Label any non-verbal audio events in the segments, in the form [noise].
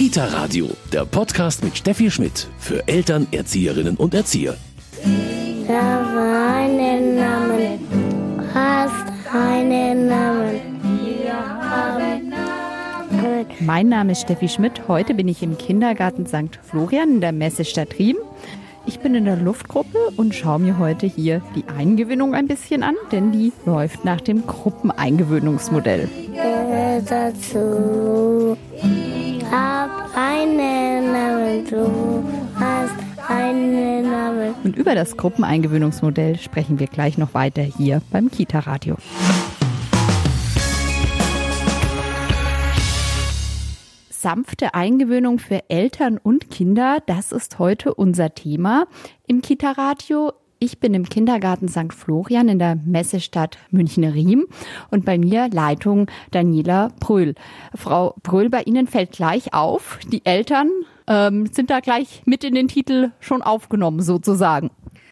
Kita Radio, der Podcast mit Steffi Schmidt für Eltern, Erzieherinnen und Erzieher. Da war einen Namen, hast einen Namen. Wir haben Namen. Mein Name ist Steffi Schmidt. Heute bin ich im Kindergarten St. Florian in der Messestadt Riem. Ich bin in der Luftgruppe und schaue mir heute hier die Eingewöhnung ein bisschen an, denn die läuft nach dem Gruppeneingewöhnungsmodell. Dazu. Hab einen Namen, du hast einen Namen. Und über das Gruppeneingewöhnungsmodell sprechen wir gleich noch weiter hier beim Kita-Radio. Sanfte Eingewöhnung für Eltern und Kinder, das ist heute unser Thema im Kita-Radio. Ich bin im Kindergarten St. Florian in der Messestadt München-Riem und bei mir Leitung Daniela Bröhl. Frau Bröhl, bei Ihnen fällt gleich auf, die Eltern ähm, sind da gleich mit in den Titel schon aufgenommen sozusagen.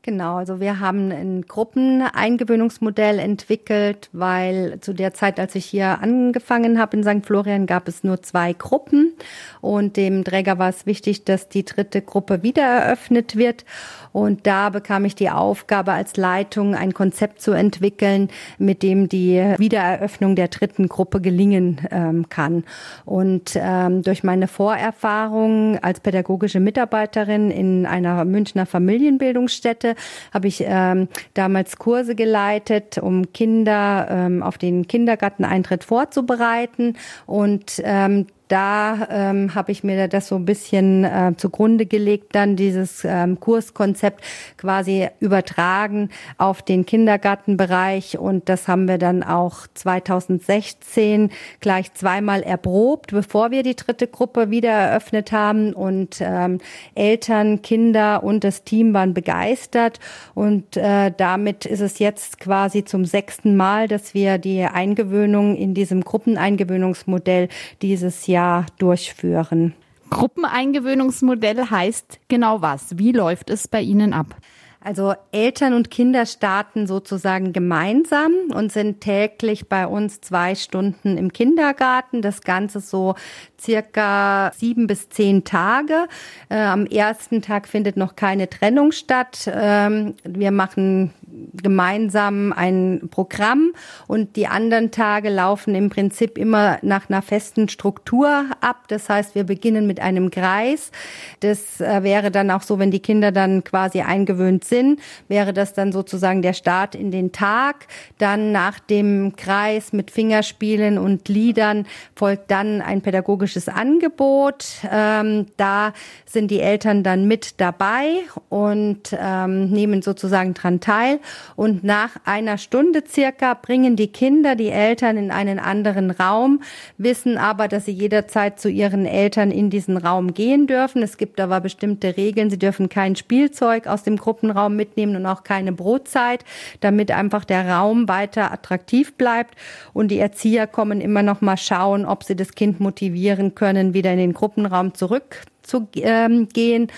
Genau, also wir haben ein Gruppeneingewöhnungsmodell entwickelt, weil zu der Zeit, als ich hier angefangen habe in St. Florian, gab es nur zwei Gruppen und dem Träger war es wichtig, dass die dritte Gruppe wieder eröffnet wird. Und da bekam ich die Aufgabe als Leitung, ein Konzept zu entwickeln, mit dem die Wiedereröffnung der dritten Gruppe gelingen ähm, kann. Und ähm, durch meine Vorerfahrung als pädagogische Mitarbeiterin in einer Münchner Familienbildungsstätte habe ich ähm, damals Kurse geleitet, um Kinder ähm, auf den Kindergarteneintritt vorzubereiten. Und ähm, da ähm, habe ich mir das so ein bisschen äh, zugrunde gelegt, dann dieses ähm, Kurskonzept quasi übertragen auf den Kindergartenbereich. Und das haben wir dann auch 2016 gleich zweimal erprobt, bevor wir die dritte Gruppe wieder eröffnet haben. Und ähm, Eltern, Kinder und das Team waren begeistert. Und äh, damit ist es jetzt quasi zum sechsten Mal, dass wir die Eingewöhnung in diesem Gruppeneingewöhnungsmodell dieses Jahr Jahr durchführen. Gruppeneingewöhnungsmodell heißt genau was? Wie läuft es bei Ihnen ab? Also Eltern und Kinder starten sozusagen gemeinsam und sind täglich bei uns zwei Stunden im Kindergarten. Das Ganze so circa sieben bis zehn Tage. Äh, am ersten Tag findet noch keine Trennung statt. Ähm, wir machen gemeinsam ein Programm und die anderen Tage laufen im Prinzip immer nach einer festen Struktur ab. Das heißt, wir beginnen mit einem Kreis. Das äh, wäre dann auch so, wenn die Kinder dann quasi eingewöhnt sind, wäre das dann sozusagen der Start in den Tag. Dann nach dem Kreis mit Fingerspielen und Liedern folgt dann ein pädagogisches Angebot. Ähm, da sind die Eltern dann mit dabei und ähm, nehmen sozusagen dran teil. Und nach einer Stunde circa bringen die Kinder die Eltern in einen anderen Raum, wissen aber, dass sie jederzeit zu ihren Eltern in diesen Raum gehen dürfen. Es gibt aber bestimmte Regeln. Sie dürfen kein Spielzeug aus dem Gruppenraum mitnehmen und auch keine Brotzeit, damit einfach der Raum weiter attraktiv bleibt. Und die Erzieher kommen immer noch mal schauen, ob sie das Kind motivieren können, wieder in den Gruppenraum zurückzugehen. Ähm,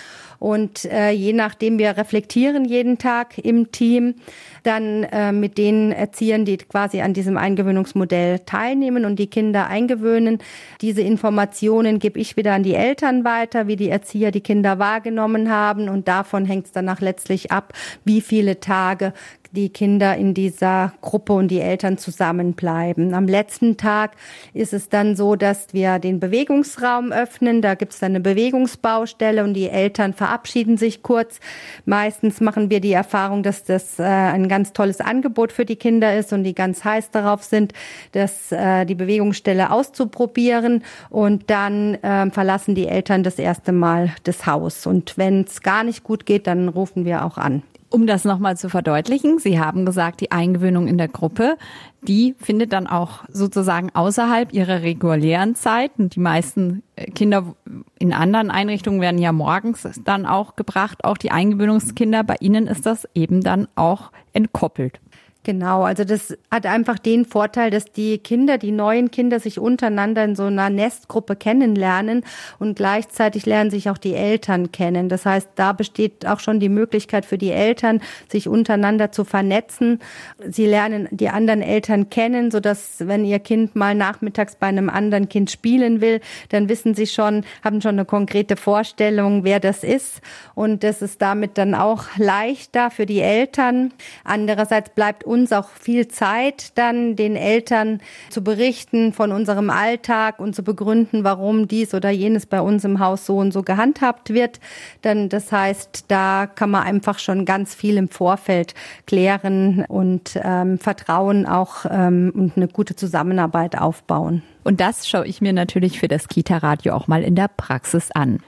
und äh, je nachdem, wir reflektieren jeden Tag im Team, dann äh, mit den Erziehern, die quasi an diesem Eingewöhnungsmodell teilnehmen und die Kinder eingewöhnen. Diese Informationen gebe ich wieder an die Eltern weiter, wie die Erzieher die Kinder wahrgenommen haben. Und davon hängt es danach letztlich ab, wie viele Tage die Kinder in dieser Gruppe und die Eltern zusammenbleiben. Am letzten Tag ist es dann so, dass wir den Bewegungsraum öffnen. Da gibt es dann eine Bewegungsbaustelle und die Eltern verabschieden sich kurz. Meistens machen wir die Erfahrung, dass das äh, ein ganz tolles Angebot für die Kinder ist und die ganz heiß darauf sind, dass äh, die Bewegungsstelle auszuprobieren. Und dann äh, verlassen die Eltern das erste Mal das Haus. Und wenn es gar nicht gut geht, dann rufen wir auch an. Um das nochmal zu verdeutlichen, Sie haben gesagt, die Eingewöhnung in der Gruppe, die findet dann auch sozusagen außerhalb ihrer regulären Zeit. Und die meisten äh, Kinder in anderen Einrichtungen werden ja morgens dann auch gebracht, auch die Eingewöhnungskinder. Bei Ihnen ist das eben dann auch entkoppelt. Genau, also das hat einfach den Vorteil, dass die Kinder, die neuen Kinder sich untereinander in so einer Nestgruppe kennenlernen und gleichzeitig lernen sich auch die Eltern kennen. Das heißt, da besteht auch schon die Möglichkeit für die Eltern, sich untereinander zu vernetzen. Sie lernen die anderen Eltern kennen, so dass wenn ihr Kind mal nachmittags bei einem anderen Kind spielen will, dann wissen sie schon, haben schon eine konkrete Vorstellung, wer das ist. Und das ist damit dann auch leichter für die Eltern. Andererseits bleibt uns auch viel Zeit, dann den Eltern zu berichten von unserem Alltag und zu begründen, warum dies oder jenes bei uns im Haus so und so gehandhabt wird. Dann, das heißt, da kann man einfach schon ganz viel im Vorfeld klären und ähm, Vertrauen auch ähm, und eine gute Zusammenarbeit aufbauen. Und das schaue ich mir natürlich für das Kita-Radio auch mal in der Praxis an.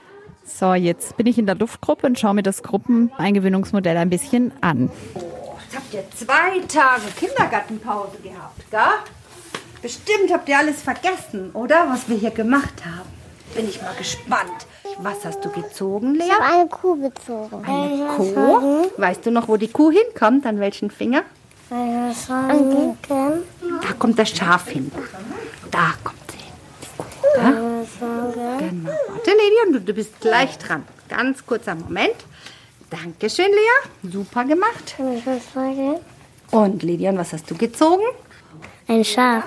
So, jetzt bin ich in der Luftgruppe und schaue mir das Gruppeneingewöhnungsmodell ein bisschen an. Jetzt habt ihr zwei Tage Kindergartenpause gehabt, gell? Bestimmt habt ihr alles vergessen, oder? Was wir hier gemacht haben. Bin ich mal gespannt. Was hast du gezogen, Lea? Ich habe eine Kuh gezogen. Eine Kuh? Weißt du noch, wo die Kuh hinkommt? An welchen Finger? Eine Schlange. Da kommt das Schaf hin. Da kommt sie hin. Eine Schlange. Genau. Warte, Lydia, du, du bist gleich dran. Ganz kurzer Moment. Dankeschön, Lea. Super gemacht. Und Lydia, was hast du gezogen? Ein Schaf.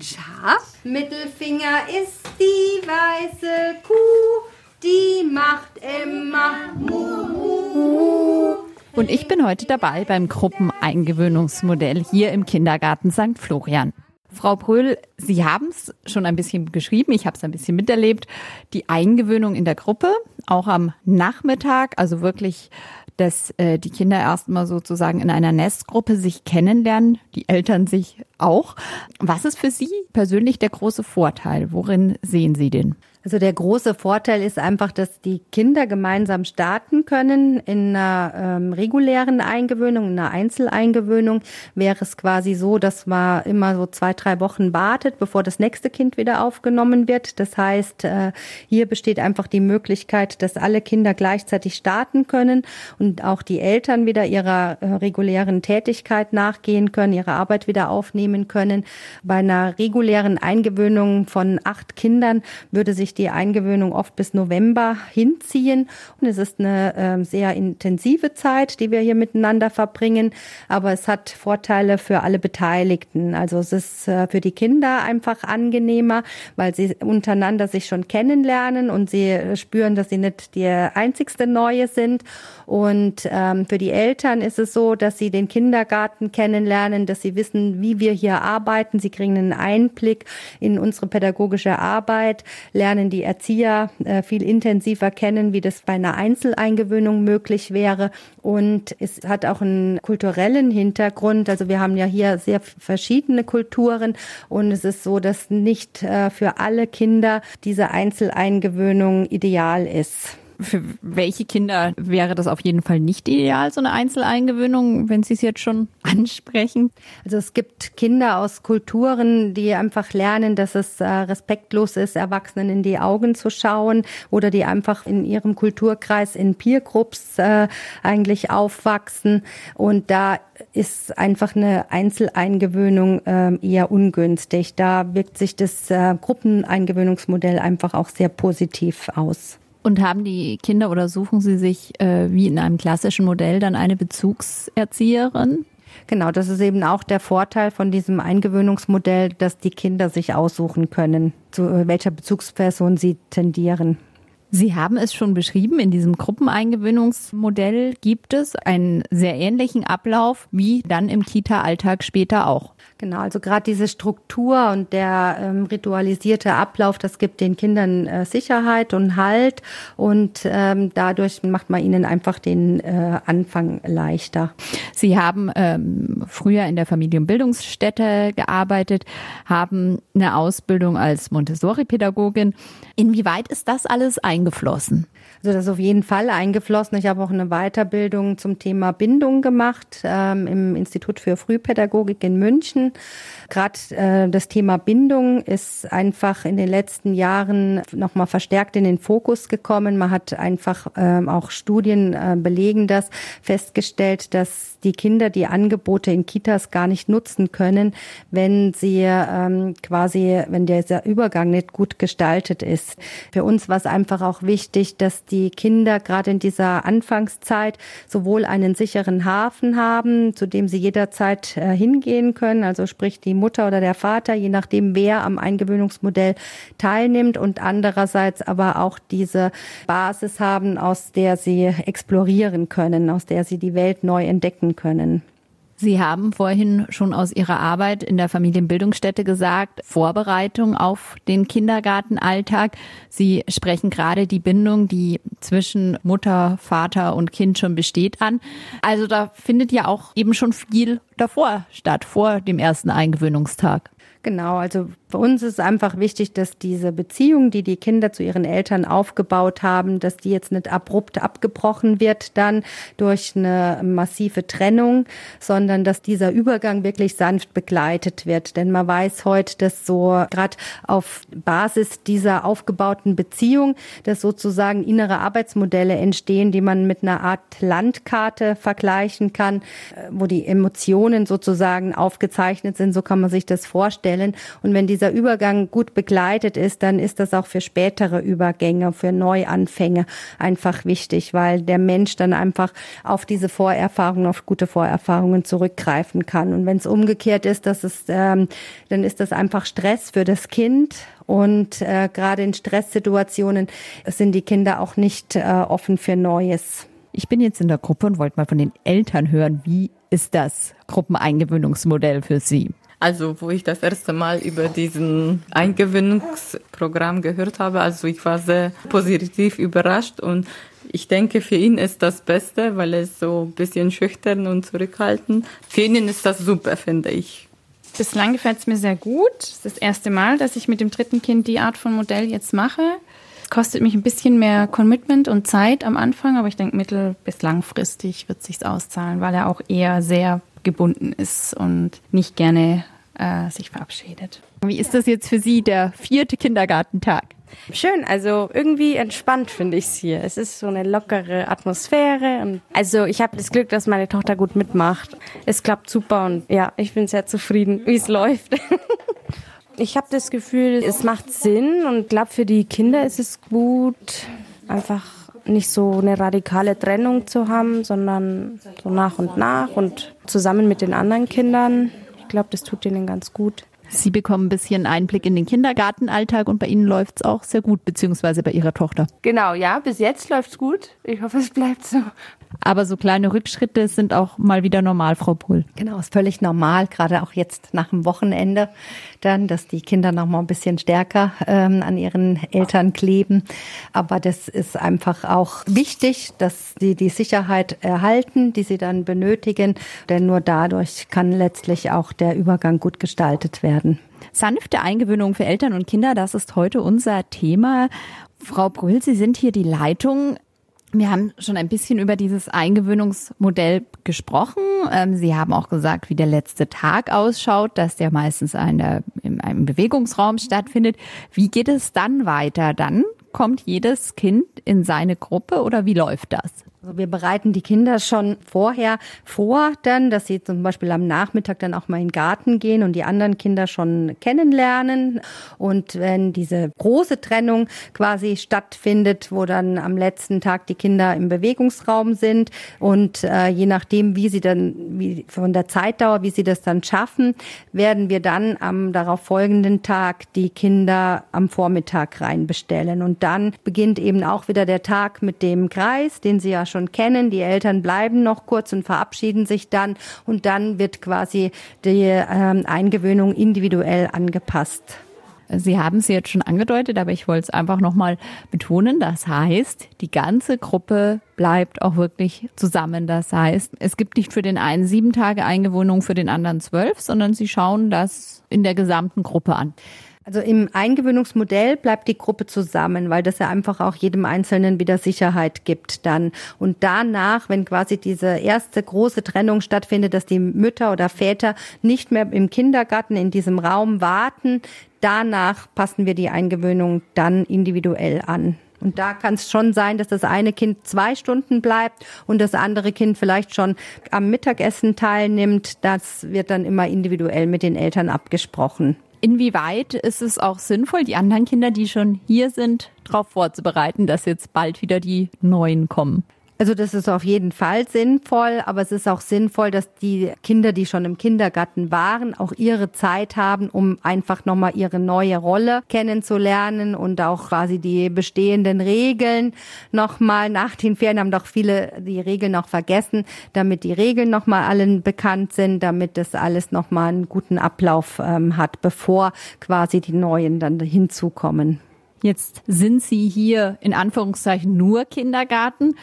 Schaf. Mittelfinger ist die weiße Kuh, die macht immer Mu. Und ich bin heute dabei beim Gruppeneingewöhnungsmodell hier im Kindergarten St. Florian. Frau Bröhl, Sie haben es schon ein bisschen geschrieben, ich habe es ein bisschen miterlebt, die Eingewöhnung in der Gruppe, auch am Nachmittag, also wirklich, dass äh, die Kinder erstmal sozusagen in einer Nestgruppe sich kennenlernen, die Eltern sich auch. Was ist für Sie persönlich der große Vorteil? Worin sehen Sie den? Also der große Vorteil ist einfach, dass die Kinder gemeinsam starten können. In einer ähm, regulären Eingewöhnung, in einer Einzeleingewöhnung wäre es quasi so, dass man immer so zwei, drei Wochen wartet, bevor das nächste Kind wieder aufgenommen wird. Das heißt, äh, hier besteht einfach die Möglichkeit, dass alle Kinder gleichzeitig starten können und auch die Eltern wieder ihrer äh, regulären Tätigkeit nachgehen können, ihre Arbeit wieder aufnehmen können. Bei einer regulären Eingewöhnung von acht Kindern würde sich die Eingewöhnung oft bis November hinziehen. Und es ist eine äh, sehr intensive Zeit, die wir hier miteinander verbringen. Aber es hat Vorteile für alle Beteiligten. Also es ist äh, für die Kinder einfach angenehmer, weil sie untereinander sich schon kennenlernen und sie spüren, dass sie nicht die einzigste Neue sind. Und ähm, für die Eltern ist es so, dass sie den Kindergarten kennenlernen, dass sie wissen, wie wir hier arbeiten. Sie kriegen einen Einblick in unsere pädagogische Arbeit, lernen die Erzieher äh, viel intensiver kennen, wie das bei einer Einzeleingewöhnung möglich wäre. Und es hat auch einen kulturellen Hintergrund. Also wir haben ja hier sehr verschiedene Kulturen und es ist so, dass nicht äh, für alle Kinder diese Einzeleingewöhnung ideal ist. Für welche Kinder wäre das auf jeden Fall nicht ideal, so eine Einzeleingewöhnung, wenn Sie es jetzt schon [laughs] ansprechen? Also es gibt Kinder aus Kulturen, die einfach lernen, dass es äh, respektlos ist, Erwachsenen in die Augen zu schauen oder die einfach in ihrem Kulturkreis in Peergroups äh, eigentlich aufwachsen. Und da ist einfach eine Einzeleingewöhnung äh, eher ungünstig. Da wirkt sich das Gruppeneingewöhnungsmodell einfach auch sehr positiv aus. Und haben die Kinder oder suchen sie sich äh, wie in einem klassischen Modell dann eine Bezugserzieherin? Genau, das ist eben auch der Vorteil von diesem Eingewöhnungsmodell, dass die Kinder sich aussuchen können, zu welcher Bezugsperson sie tendieren. Sie haben es schon beschrieben, in diesem Gruppeneingewöhnungsmodell gibt es einen sehr ähnlichen Ablauf wie dann im Kita-Alltag später auch. Genau, also gerade diese Struktur und der ähm, ritualisierte Ablauf, das gibt den Kindern äh, Sicherheit und Halt und ähm, dadurch macht man ihnen einfach den äh, Anfang leichter. Sie haben ähm, früher in der Familienbildungsstätte gearbeitet, haben eine Ausbildung als Montessori-Pädagogin. Inwieweit ist das alles eingeflossen? Also das ist auf jeden Fall eingeflossen. Ich habe auch eine Weiterbildung zum Thema Bindung gemacht ähm, im Institut für Frühpädagogik in München. Gerade äh, das Thema Bindung ist einfach in den letzten Jahren nochmal verstärkt in den Fokus gekommen. Man hat einfach ähm, auch Studien äh, belegen das, festgestellt, dass die Kinder die Angebote in Kitas gar nicht nutzen können, wenn sie ähm, quasi, wenn dieser Übergang nicht gut gestaltet ist. Für uns war es einfach auch wichtig, dass die Kinder gerade in dieser Anfangszeit sowohl einen sicheren Hafen haben, zu dem sie jederzeit äh, hingehen können, also sprich die Mutter oder der Vater, je nachdem wer am Eingewöhnungsmodell teilnimmt und andererseits aber auch diese Basis haben, aus der sie explorieren können, aus der sie die Welt neu entdecken können. Sie haben vorhin schon aus Ihrer Arbeit in der Familienbildungsstätte gesagt, Vorbereitung auf den Kindergartenalltag. Sie sprechen gerade die Bindung, die zwischen Mutter, Vater und Kind schon besteht an. Also da findet ja auch eben schon viel davor statt, vor dem ersten Eingewöhnungstag. Genau, also für uns ist einfach wichtig, dass diese Beziehung, die die Kinder zu ihren Eltern aufgebaut haben, dass die jetzt nicht abrupt abgebrochen wird dann durch eine massive Trennung, sondern dass dieser Übergang wirklich sanft begleitet wird. Denn man weiß heute, dass so gerade auf Basis dieser aufgebauten Beziehung, dass sozusagen innere Arbeitsmodelle entstehen, die man mit einer Art Landkarte vergleichen kann, wo die Emotionen sozusagen aufgezeichnet sind. So kann man sich das vorstellen. Und wenn dieser Übergang gut begleitet ist, dann ist das auch für spätere Übergänge, für Neuanfänge einfach wichtig, weil der Mensch dann einfach auf diese Vorerfahrungen, auf gute Vorerfahrungen zurückgreifen kann. Und wenn es umgekehrt ist, dass es, ähm, dann ist das einfach Stress für das Kind. Und äh, gerade in Stresssituationen sind die Kinder auch nicht äh, offen für Neues. Ich bin jetzt in der Gruppe und wollte mal von den Eltern hören, wie ist das Gruppeneingewöhnungsmodell für Sie? Also, wo ich das erste Mal über diesen Eingewöhnungsprogramm gehört habe, also ich war sehr positiv überrascht und ich denke, für ihn ist das Beste, weil er ist so ein bisschen schüchtern und zurückhaltend. Für ihn ist das super, finde ich. Bislang gefällt es mir sehr gut. Es ist das erste Mal, dass ich mit dem dritten Kind die Art von Modell jetzt mache. Es kostet mich ein bisschen mehr Commitment und Zeit am Anfang, aber ich denke, mittel- bis langfristig wird es sich auszahlen, weil er auch eher sehr gebunden ist und nicht gerne äh, sich verabschiedet. Wie ist das jetzt für Sie, der vierte Kindergartentag? Schön, also irgendwie entspannt finde ich es hier. Es ist so eine lockere Atmosphäre. Und also ich habe das Glück, dass meine Tochter gut mitmacht. Es klappt super und ja, ich bin sehr zufrieden, wie es läuft. [laughs] ich habe das Gefühl, es macht Sinn und glaube für die Kinder ist es gut, einfach nicht so eine radikale Trennung zu haben, sondern so nach und nach und zusammen mit den anderen Kindern. Ich glaube, das tut ihnen ganz gut. Sie bekommen ein bisschen Einblick in den Kindergartenalltag und bei Ihnen läuft es auch sehr gut, beziehungsweise bei Ihrer Tochter. Genau, ja, bis jetzt läuft's gut. Ich hoffe, es bleibt so. Aber so kleine Rückschritte sind auch mal wieder normal, Frau Pohl. Genau, ist völlig normal, gerade auch jetzt nach dem Wochenende dann, dass die Kinder noch mal ein bisschen stärker ähm, an ihren Eltern kleben. Aber das ist einfach auch wichtig, dass sie die Sicherheit erhalten, die sie dann benötigen. Denn nur dadurch kann letztlich auch der Übergang gut gestaltet werden. Sanfte Eingewöhnung für Eltern und Kinder, das ist heute unser Thema. Frau Brühl, Sie sind hier die Leitung. Wir haben schon ein bisschen über dieses Eingewöhnungsmodell gesprochen. Ähm, Sie haben auch gesagt, wie der letzte Tag ausschaut, dass der meistens eine, in einem Bewegungsraum stattfindet. Wie geht es dann weiter? Dann kommt jedes Kind in seine Gruppe oder wie läuft das? Also wir bereiten die Kinder schon vorher vor, dann, dass sie zum Beispiel am Nachmittag dann auch mal in den Garten gehen und die anderen Kinder schon kennenlernen. Und wenn diese große Trennung quasi stattfindet, wo dann am letzten Tag die Kinder im Bewegungsraum sind und äh, je nachdem, wie sie dann, wie von der Zeitdauer, wie sie das dann schaffen, werden wir dann am darauf folgenden Tag die Kinder am Vormittag reinbestellen. Und dann beginnt eben auch wieder der Tag mit dem Kreis, den sie ja schon schon kennen. Die Eltern bleiben noch kurz und verabschieden sich dann und dann wird quasi die ähm, Eingewöhnung individuell angepasst. Sie haben es jetzt schon angedeutet, aber ich wollte es einfach nochmal betonen. Das heißt, die ganze Gruppe bleibt auch wirklich zusammen. Das heißt, es gibt nicht für den einen sieben Tage Eingewöhnung, für den anderen zwölf, sondern Sie schauen das in der gesamten Gruppe an. Also im Eingewöhnungsmodell bleibt die Gruppe zusammen, weil das ja einfach auch jedem Einzelnen wieder Sicherheit gibt dann. Und danach, wenn quasi diese erste große Trennung stattfindet, dass die Mütter oder Väter nicht mehr im Kindergarten in diesem Raum warten, danach passen wir die Eingewöhnung dann individuell an. Und da kann es schon sein, dass das eine Kind zwei Stunden bleibt und das andere Kind vielleicht schon am Mittagessen teilnimmt. Das wird dann immer individuell mit den Eltern abgesprochen. Inwieweit ist es auch sinnvoll, die anderen Kinder, die schon hier sind, darauf vorzubereiten, dass jetzt bald wieder die neuen kommen? Also das ist auf jeden Fall sinnvoll, aber es ist auch sinnvoll, dass die Kinder, die schon im Kindergarten waren, auch ihre Zeit haben, um einfach nochmal ihre neue Rolle kennenzulernen und auch quasi die bestehenden Regeln nochmal nach den Ferien haben doch viele die Regeln noch vergessen, damit die Regeln nochmal allen bekannt sind, damit das alles nochmal einen guten Ablauf ähm, hat, bevor quasi die Neuen dann hinzukommen. Jetzt sind Sie hier in Anführungszeichen nur Kindergarten.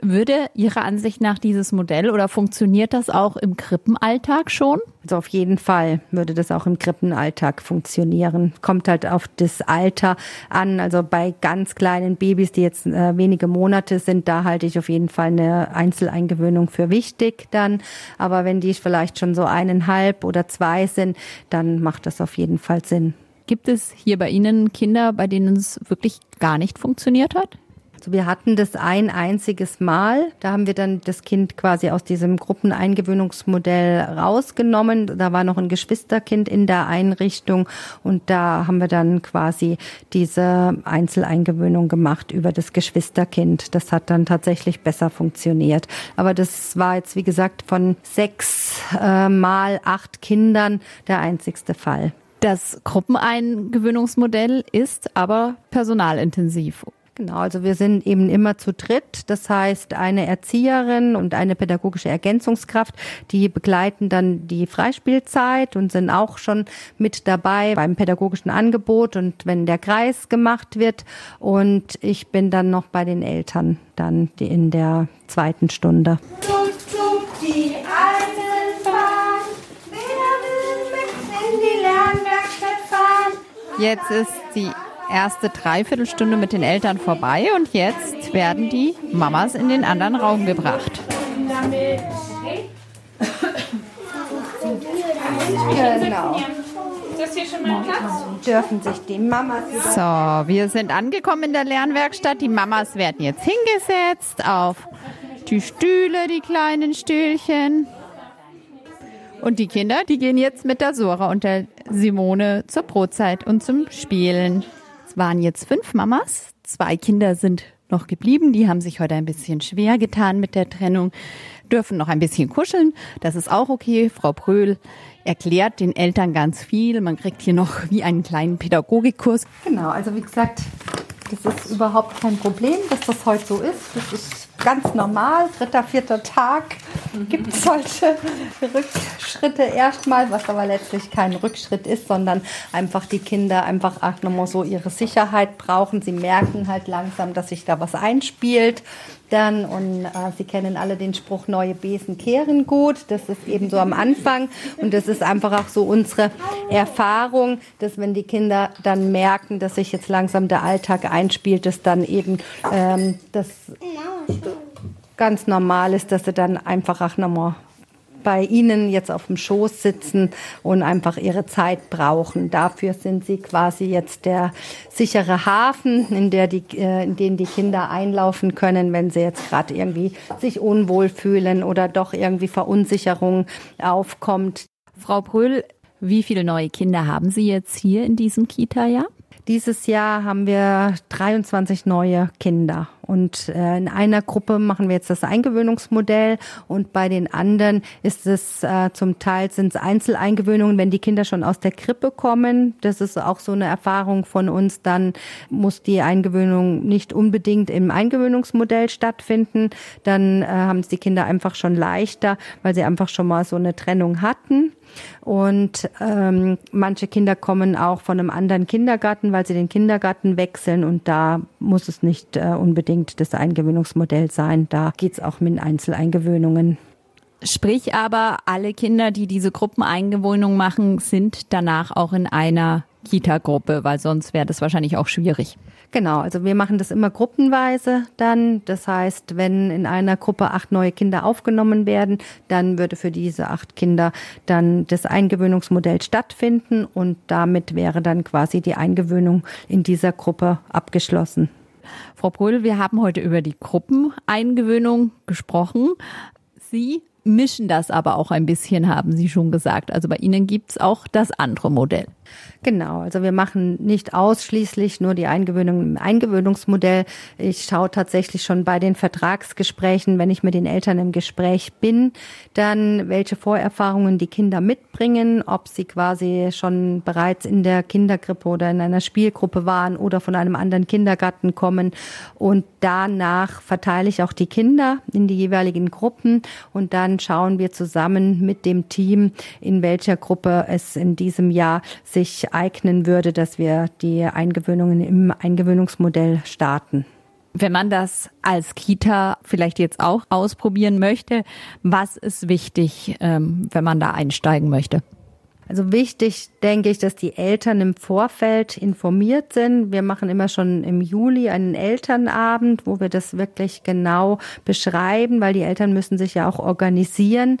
Würde Ihrer Ansicht nach dieses Modell oder funktioniert das auch im Krippenalltag schon? Also auf jeden Fall würde das auch im Krippenalltag funktionieren. Kommt halt auf das Alter an. Also bei ganz kleinen Babys, die jetzt äh, wenige Monate sind, da halte ich auf jeden Fall eine Einzeleingewöhnung für wichtig dann. Aber wenn die vielleicht schon so eineinhalb oder zwei sind, dann macht das auf jeden Fall Sinn. Gibt es hier bei Ihnen Kinder, bei denen es wirklich gar nicht funktioniert hat? Also wir hatten das ein einziges Mal. Da haben wir dann das Kind quasi aus diesem Gruppeneingewöhnungsmodell rausgenommen. Da war noch ein Geschwisterkind in der Einrichtung und da haben wir dann quasi diese Einzeleingewöhnung gemacht über das Geschwisterkind. Das hat dann tatsächlich besser funktioniert. Aber das war jetzt, wie gesagt, von sechs äh, mal acht Kindern der einzigste Fall. Das Gruppeneingewöhnungsmodell ist aber personalintensiv. Genau, also wir sind eben immer zu dritt. Das heißt, eine Erzieherin und eine pädagogische Ergänzungskraft, die begleiten dann die Freispielzeit und sind auch schon mit dabei beim pädagogischen Angebot und wenn der Kreis gemacht wird. Und ich bin dann noch bei den Eltern dann in der zweiten Stunde. Tuk, tuk, die Eisenbahn. Wer will mit in die Lernwerkstatt fahren? Jetzt ist die erste Dreiviertelstunde mit den Eltern vorbei und jetzt werden die Mamas in den anderen Raum gebracht. Genau. Ist das hier schon mein Platz? Dürfen sich die Mamas So, wir sind angekommen in der Lernwerkstatt. Die Mamas werden jetzt hingesetzt auf die Stühle, die kleinen Stühlchen. Und die Kinder, die gehen jetzt mit der Sora und der Simone zur Brotzeit und zum Spielen. Es waren jetzt fünf Mamas. Zwei Kinder sind noch geblieben. Die haben sich heute ein bisschen schwer getan mit der Trennung, dürfen noch ein bisschen kuscheln. Das ist auch okay. Frau Bröhl erklärt den Eltern ganz viel. Man kriegt hier noch wie einen kleinen Pädagogikkurs. Genau, also wie gesagt, das ist überhaupt kein Problem, dass das heute so ist. Das ist ganz normal. Dritter, vierter Tag gibt es solche Rückschritte erstmal, was aber letztlich kein Rückschritt ist, sondern einfach die Kinder einfach auch nochmal so ihre Sicherheit brauchen. Sie merken halt langsam, dass sich da was einspielt. Dann, und äh, Sie kennen alle den Spruch, neue Besen kehren gut. Das ist eben so am Anfang. Und das ist einfach auch so unsere Erfahrung, dass wenn die Kinder dann merken, dass sich jetzt langsam der Alltag einspielt, dass dann eben ähm, das ganz normal ist, dass sie dann einfach auch nochmal bei Ihnen jetzt auf dem Schoß sitzen und einfach ihre Zeit brauchen. Dafür sind Sie quasi jetzt der sichere Hafen, in, der die, äh, in den die Kinder einlaufen können, wenn sie jetzt gerade irgendwie sich unwohl fühlen oder doch irgendwie Verunsicherung aufkommt. Frau Bröhl, wie viele neue Kinder haben Sie jetzt hier in diesem Kita-Jahr? Dieses Jahr haben wir 23 neue Kinder. Und äh, in einer Gruppe machen wir jetzt das Eingewöhnungsmodell und bei den anderen ist es äh, zum Teil sind es Einzeleingewöhnungen, wenn die Kinder schon aus der Krippe kommen. Das ist auch so eine Erfahrung von uns. Dann muss die Eingewöhnung nicht unbedingt im Eingewöhnungsmodell stattfinden. Dann äh, haben es die Kinder einfach schon leichter, weil sie einfach schon mal so eine Trennung hatten. Und ähm, manche Kinder kommen auch von einem anderen Kindergarten, weil sie den Kindergarten wechseln und da muss es nicht äh, unbedingt das Eingewöhnungsmodell sein. Da geht's auch mit Einzeleingewöhnungen. Sprich aber, alle Kinder, die diese Gruppeneingewöhnung machen, sind danach auch in einer Kita-Gruppe, weil sonst wäre das wahrscheinlich auch schwierig. Genau, also wir machen das immer gruppenweise dann. Das heißt, wenn in einer Gruppe acht neue Kinder aufgenommen werden, dann würde für diese acht Kinder dann das Eingewöhnungsmodell stattfinden und damit wäre dann quasi die Eingewöhnung in dieser Gruppe abgeschlossen. Frau Brödel, wir haben heute über die Gruppeneingewöhnung gesprochen. Sie mischen das aber auch ein bisschen, haben Sie schon gesagt. Also bei Ihnen gibt's auch das andere Modell. Genau, also wir machen nicht ausschließlich nur die Eingewöhnung im Eingewöhnungsmodell. Ich schaue tatsächlich schon bei den Vertragsgesprächen, wenn ich mit den Eltern im Gespräch bin, dann welche Vorerfahrungen die Kinder mitbringen, ob sie quasi schon bereits in der Kindergrippe oder in einer Spielgruppe waren oder von einem anderen Kindergarten kommen. Und danach verteile ich auch die Kinder in die jeweiligen Gruppen und dann schauen wir zusammen mit dem Team, in welcher Gruppe es in diesem Jahr sich eignen würde, dass wir die Eingewöhnungen im Eingewöhnungsmodell starten. Wenn man das als Kita vielleicht jetzt auch ausprobieren möchte, was ist wichtig, ähm, wenn man da einsteigen möchte? Also wichtig, denke ich, dass die Eltern im Vorfeld informiert sind. Wir machen immer schon im Juli einen Elternabend, wo wir das wirklich genau beschreiben, weil die Eltern müssen sich ja auch organisieren,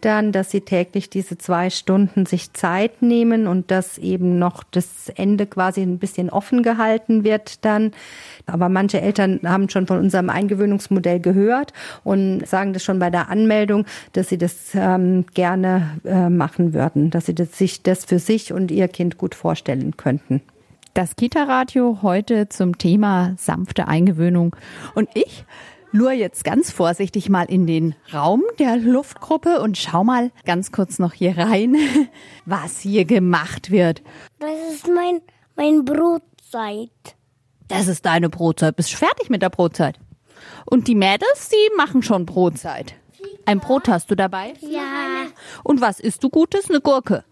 dann, dass sie täglich diese zwei Stunden sich Zeit nehmen und dass eben noch das Ende quasi ein bisschen offen gehalten wird dann. Aber manche Eltern haben schon von unserem Eingewöhnungsmodell gehört und sagen das schon bei der Anmeldung, dass sie das ähm, gerne äh, machen würden, dass sie das, sich das für sich und ihr Kind gut vorstellen könnten. Das Kita-Radio heute zum Thema sanfte Eingewöhnung. Und ich lure jetzt ganz vorsichtig mal in den Raum der Luftgruppe und schau mal ganz kurz noch hier rein, [laughs] was hier gemacht wird. Das ist mein, mein Brotzeit. Das ist deine Brotzeit. Bist du fertig mit der Brotzeit? Und die Mädels, die machen schon Brotzeit. Ein Brot hast du dabei? Ja. Und was isst du Gutes? Eine Gurke.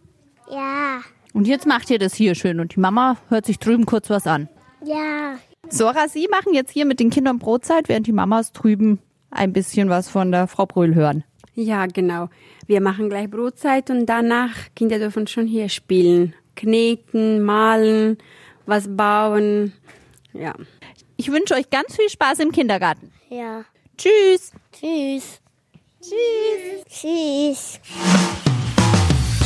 Ja. Und jetzt macht ihr das hier schön und die Mama hört sich drüben kurz was an. Ja. Sora, Sie machen jetzt hier mit den Kindern Brotzeit, während die Mamas drüben ein bisschen was von der Frau Brühl hören. Ja, genau. Wir machen gleich Brotzeit und danach Kinder dürfen schon hier spielen. Kneten, malen, was bauen. Ja. Ich wünsche euch ganz viel Spaß im Kindergarten. Ja. Tschüss. Tschüss. Tschüss. Tschüss.